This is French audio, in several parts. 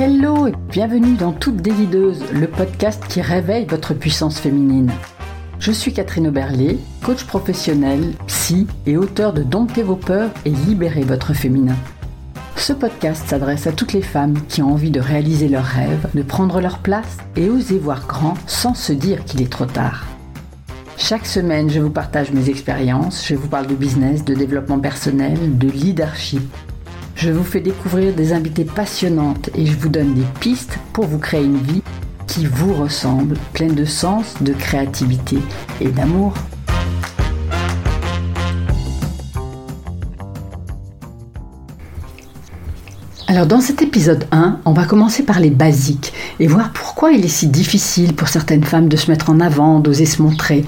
Hello et bienvenue dans Toute Délideuse, le podcast qui réveille votre puissance féminine. Je suis Catherine Oberlé, coach professionnel, psy et auteur de Domptez vos peurs et libérez votre féminin. Ce podcast s'adresse à toutes les femmes qui ont envie de réaliser leurs rêves, de prendre leur place et oser voir grand sans se dire qu'il est trop tard. Chaque semaine, je vous partage mes expériences, je vous parle de business, de développement personnel, de leadership je vous fais découvrir des invités passionnantes et je vous donne des pistes pour vous créer une vie qui vous ressemble, pleine de sens, de créativité et d'amour. Alors dans cet épisode 1, on va commencer par les basiques et voir pourquoi il est si difficile pour certaines femmes de se mettre en avant, d'oser se montrer.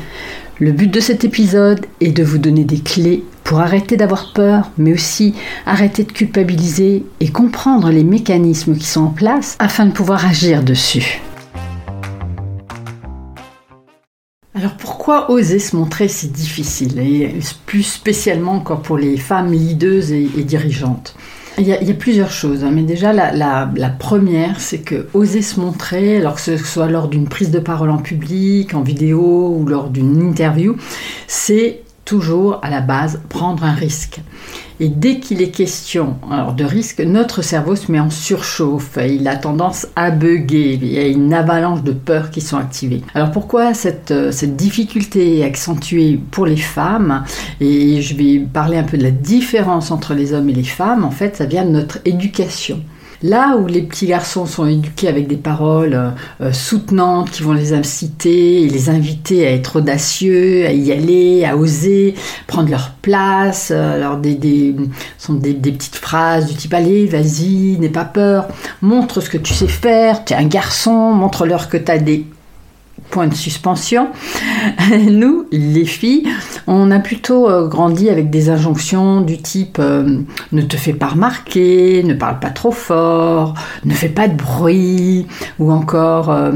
Le but de cet épisode est de vous donner des clés pour arrêter d'avoir peur, mais aussi arrêter de culpabiliser et comprendre les mécanismes qui sont en place afin de pouvoir agir dessus. Alors pourquoi oser se montrer si difficile et plus spécialement encore pour les femmes leaders et, dirigeantes? Il y, a, plusieurs choses, hein. mais déjà la, la première, c'est que oser se montrer, alors que ce soit lors d'une prise de parole en public, en vidéo ou lors d'une interview, c'est toujours à la base prendre un risque. Et dès qu'il est question alors, de risque, notre cerveau se met en surchauffe, il a tendance à bugger, il y a une avalanche de peurs qui sont activées. Alors pourquoi cette, euh, cette difficulté est accentuée pour les femmes? Et je vais parler un peu de la différence entre les hommes et les femmes, en fait ça vient de notre éducation. Là où les petits garçons sont éduqués avec des paroles euh, euh, soutenantes qui vont les inciter et les inviter à être audacieux, à y aller, à oser, prendre leur place, euh, alors sont des, petites phrases du type allez, vas-y, n'aie pas peur, montre ce que tu sais faire, tu es un garçon, montre-leur que tu as des point de suspension. Nous, les filles, on a plutôt euh, grandi avec des injonctions du type euh, ne te fais pas remarquer, ne parle pas trop fort, ne fais pas de bruit, ou encore euh,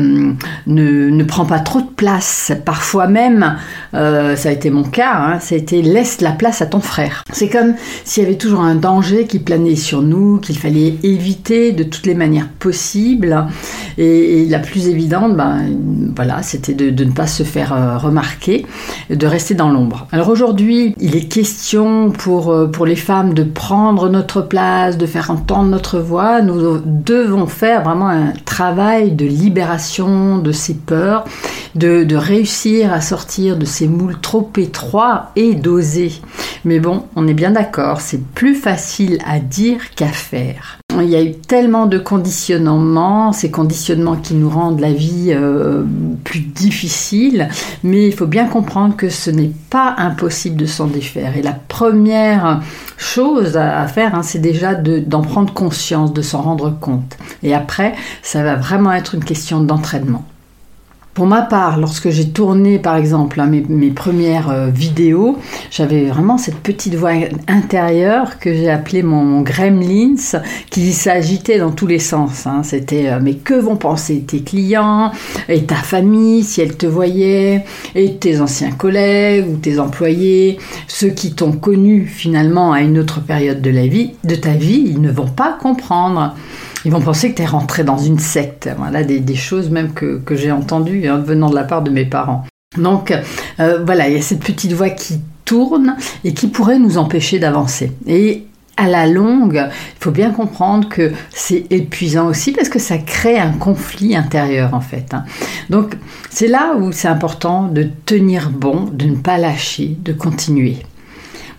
ne, prends pas trop de place. Parfois même, ça a été mon cas, hein, ça a été laisse la place à ton frère. C'est comme s'il y avait toujours un danger qui planait sur nous, qu'il fallait éviter de toutes les manières possibles. Et, la plus évidente, ben c'était de, ne pas se faire remarquer, de rester dans l'ombre. Alors aujourd'hui, il est question pour, euh, pour les femmes de prendre notre place, de faire entendre notre voix. Nous devons faire vraiment un travail de libération de ces peurs, de, réussir à sortir de ces moules trop étroits et d'oser. Mais bon, on est bien d'accord, c'est plus facile à dire qu'à faire. Il y a eu tellement de conditionnements, ces conditionnements qui nous rendent la vie euh, plus difficile, mais il faut bien comprendre que ce n'est pas impossible de s'en défaire. Et la première chose à faire, hein, c'est déjà d'en prendre conscience, de s'en rendre compte. Et après, ça va vraiment être une question d'entraînement. Pour ma part, lorsque j'ai tourné par exemple hein, mes, premières euh, vidéos, j'avais vraiment cette petite voix intérieure que j'ai appelée mon, gremlins qui s'agitait dans tous les sens. Hein. C'était euh, mais que vont penser tes clients et ta famille si elles te voyaient et tes anciens collègues ou tes employés, ceux qui t'ont connu finalement à une autre période de ta vie, ils ne vont pas comprendre. Ils vont penser que tu es rentré dans une secte. Voilà, des, choses même que, j'ai entendues hein, venant de la part de mes parents. Donc euh, voilà, il y a cette petite voix qui tourne et qui pourrait nous empêcher d'avancer. Et à la longue, il faut bien comprendre que c'est épuisant aussi parce que ça crée un conflit intérieur en fait. Hein. Donc c'est là où c'est important de tenir bon, de ne pas lâcher, de continuer.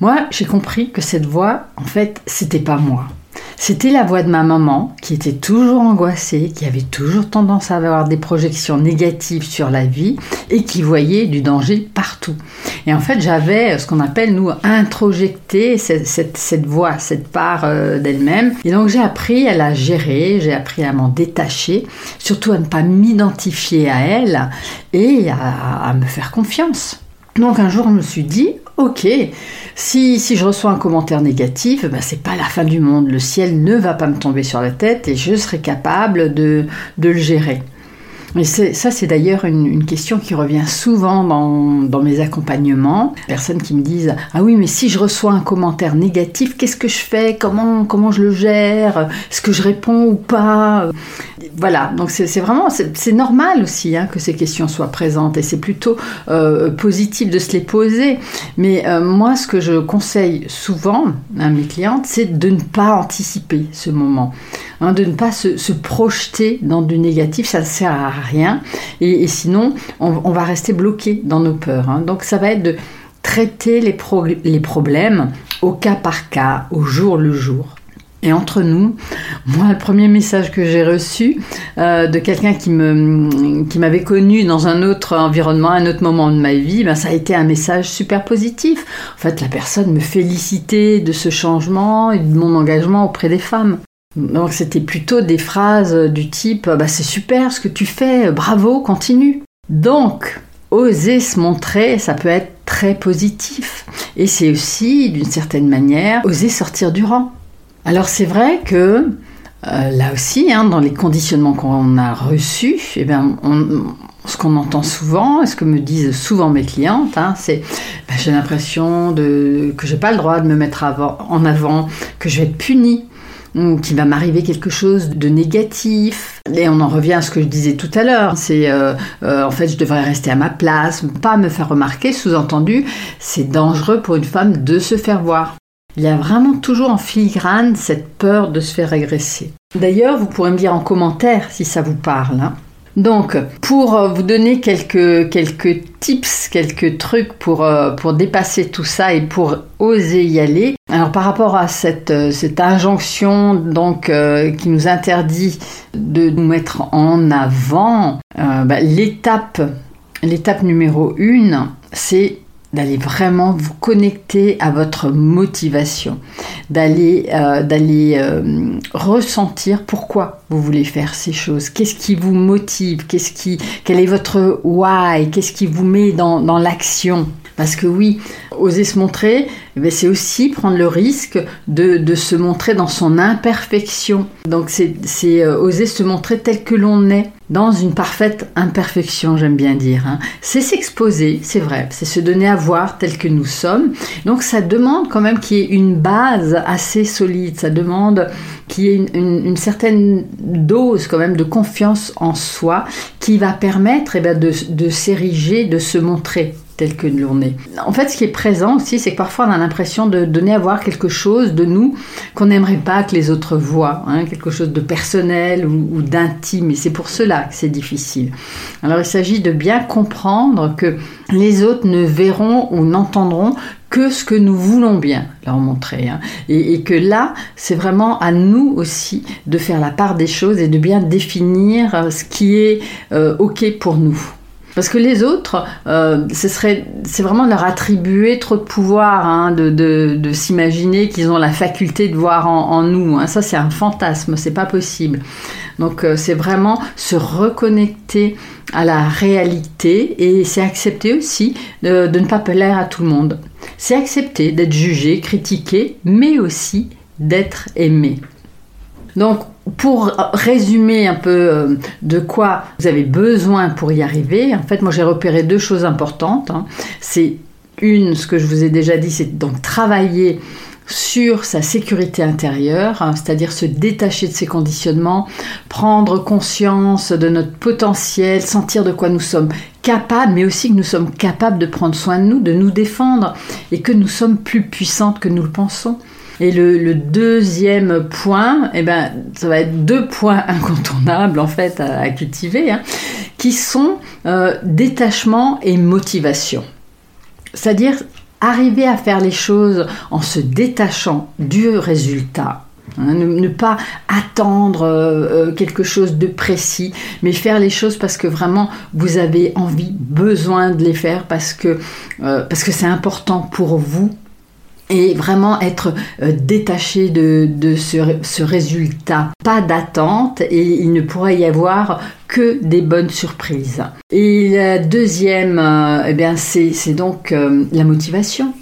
Moi, j'ai compris que cette voix, en fait, c'était pas moi. C'était la voix de ma maman qui était toujours angoissée, qui avait toujours tendance à avoir des projections négatives sur la vie et qui voyait du danger partout. Et en fait, j'avais ce qu'on appelle, nous, introjecté cette, voix, cette part euh, d'elle-même. Et donc, j'ai appris à la gérer, j'ai appris à m'en détacher, surtout à ne pas m'identifier à elle et à me faire confiance. Donc un jour, je me suis dit, ok, si, si je reçois un commentaire négatif, ben, c'est pas la fin du monde. Le ciel ne va pas me tomber sur la tête et je serai capable de, de le gérer. Et ça, c'est d'ailleurs une, question qui revient souvent dans, mes accompagnements. Personnes qui me disent Ah oui, mais si je reçois un commentaire négatif, qu'est-ce que je fais? Comment, comment je le gère? Est-ce que je réponds ou pas? Voilà, donc c'est vraiment, c'est normal aussi hein, que ces questions soient présentes et c'est plutôt euh, positif de se les poser. Mais euh, moi, ce que je conseille souvent à mes clientes, c'est de ne pas anticiper ce moment. Hein, de ne pas se, projeter dans du négatif, ça ne sert à rien. Et, sinon, on, va rester bloqué dans nos peurs. Hein. Donc ça va être de traiter les, problèmes au cas par cas, au jour le jour. Et entre nous, moi, le premier message que j'ai reçu euh, de quelqu'un qui qui m'avait connu dans un autre environnement, un autre moment de ma vie, ben, ça a été un message super positif. En fait, la personne me félicitait de ce changement et de mon engagement auprès des femmes. Donc c'était plutôt des phrases du type bah, c'est super ce que tu fais, bravo, continue. Donc oser se montrer, ça peut être très positif. Et c'est aussi, d'une certaine manière, oser sortir du rang. Alors c'est vrai que euh, là aussi, hein, dans les conditionnements qu'on a reçus, eh bien, ce qu'on entend souvent, et ce que me disent souvent mes clientes, hein, c'est bah, j'ai l'impression que je n'ai pas le droit de me mettre en avant, que je vais être punie qu'il va m'arriver quelque chose de négatif. Et on en revient à ce que je disais tout à l'heure. C'est euh, euh, en fait, je devrais rester à ma place, pas me faire remarquer. Sous-entendu, c'est dangereux pour une femme de se faire voir. Il y a vraiment toujours en filigrane cette peur de se faire agresser. D'ailleurs, vous pourrez me dire en commentaire si ça vous parle. Hein. Donc, pour euh, vous donner quelques, tips, quelques trucs pour, euh, pour dépasser tout ça et pour oser y aller. Alors, par rapport à cette, euh, injonction donc, qui nous interdit de nous mettre en avant, bah, l'étape, l'étape numéro une, c'est d'aller vraiment vous connecter à votre motivation, d'aller euh, euh, ressentir pourquoi vous voulez faire ces choses, qu'est-ce qui vous motive, qu'est-ce qui, quel est votre why, qu'est-ce qui vous met dans l'action. Parce que oui, oser se montrer, eh c'est aussi prendre le risque de, se montrer dans son imperfection. Donc c'est euh, oser se montrer tel que l'on est, dans une parfaite imperfection, j'aime bien dire. Hein. C'est s'exposer, c'est vrai, c'est se donner à voir tel que nous sommes. Donc ça demande quand même qu'il y ait une base assez solide, ça demande qu'il y ait une, certaine dose quand même de confiance en soi qui va permettre eh bien, de, de s'ériger, de se montrer tel que l'on est. En fait, ce qui est présent aussi, c'est que parfois on a l'impression de donner à voir quelque chose de nous qu'on n'aimerait pas que les autres voient, hein, quelque chose de personnel ou, d'intime, et c'est pour cela que c'est difficile. Alors il s'agit de bien comprendre que les autres ne verront ou n'entendront que ce que nous voulons bien leur montrer. Hein. Et, que là, c'est vraiment à nous aussi de faire la part des choses et de bien définir euh, ce qui est euh, OK pour nous. Parce que les autres, euh, ce c'est vraiment leur attribuer trop de pouvoir hein, de, de, s'imaginer qu'ils ont la faculté de voir en, nous. Hein. Ça, c'est un fantasme, c'est pas possible. Donc, euh, c'est vraiment se reconnecter à la réalité et c'est accepter aussi de, de ne pas plaire à tout le monde. C'est accepter d'être jugé, critiqué, mais aussi d'être aimé. Donc, pour résumer un peu euh, de quoi vous avez besoin pour y arriver, en fait, moi j'ai repéré deux choses importantes. Hein. C'est une, ce que je vous ai déjà dit, c'est donc travailler sur sa sécurité intérieure, hein, c'est-à-dire se détacher de ses conditionnements, prendre conscience de notre potentiel, sentir de quoi nous sommes capables, mais aussi que nous sommes capables de prendre soin de nous, de nous défendre, et que nous sommes plus puissantes que nous le pensons. Et le, deuxième point, eh ben, ça va être deux points incontournables en fait à, cultiver, hein, qui sont euh, détachement et motivation. C'est-à-dire arriver à faire les choses en se détachant du résultat. Hein, ne, pas attendre euh, euh, quelque chose de précis, mais faire les choses parce que vraiment vous avez envie, besoin de les faire parce que parce que c'est important pour vous et vraiment être euh, détaché de, ce, ce, résultat. Pas d'attente et il ne pourrait y avoir que des bonnes surprises. Et la deuxième, euh, eh bien, c'est, donc euh, la motivation.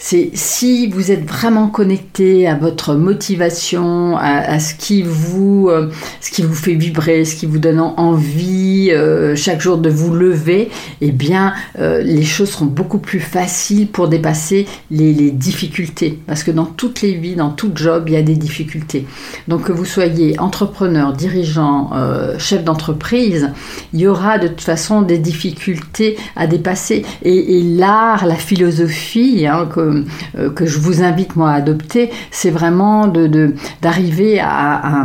C'est si vous êtes vraiment connecté à votre motivation, à, ce qui vous, euh, ce qui vous fait vibrer, ce qui vous donne envie euh, chaque jour de vous lever, eh bien, euh, les choses seront beaucoup plus faciles pour dépasser les, difficultés. Parce que dans toutes les vies, dans tout job, il y a des difficultés. Donc que vous soyez entrepreneur, dirigeant, chef d'entreprise, il y aura de toute façon des difficultés à dépasser. Et, l'art, la philosophie, hein, euh, que, je vous invite moi à adopter, c'est vraiment d'arriver à,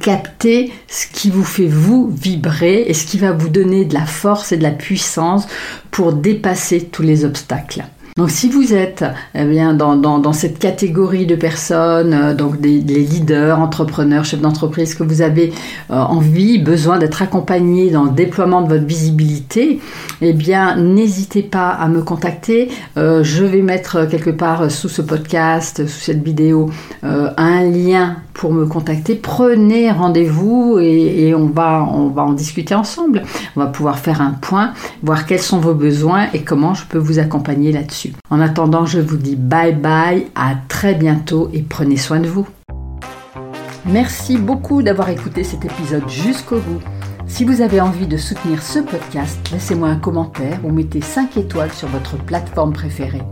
capter ce qui vous fait vous vibrer et ce qui va vous donner de la force et de la puissance pour dépasser tous les obstacles. Donc si vous êtes eh bien, dans, dans, cette catégorie de personnes, euh, donc des, leaders, entrepreneurs, chefs d'entreprise, que vous avez euh, envie, besoin d'être accompagné dans le déploiement de votre visibilité, eh bien n'hésitez pas à me contacter. Euh, je vais mettre quelque part sous ce podcast, sous cette vidéo, un lien pour me contacter. Prenez rendez-vous et, et, on, va, on va en discuter ensemble. On va pouvoir faire un point, voir quels sont vos besoins et comment je peux vous accompagner là-dessus. En attendant, je vous dis bye bye, à très bientôt et prenez soin de vous. Merci beaucoup d'avoir écouté cet épisode jusqu'au bout. Si vous avez envie de soutenir ce podcast, laissez-moi un commentaire ou mettez 5 étoiles sur votre plateforme préférée.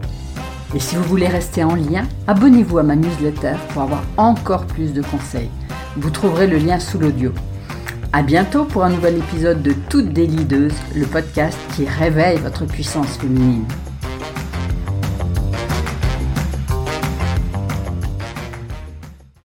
Et si vous voulez rester en lien, abonnez-vous à ma newsletter pour avoir encore plus de conseils. Vous trouverez le lien sous l'audio. À bientôt pour un nouvel épisode de Toutes des Leaders, le podcast qui réveille votre puissance féminine.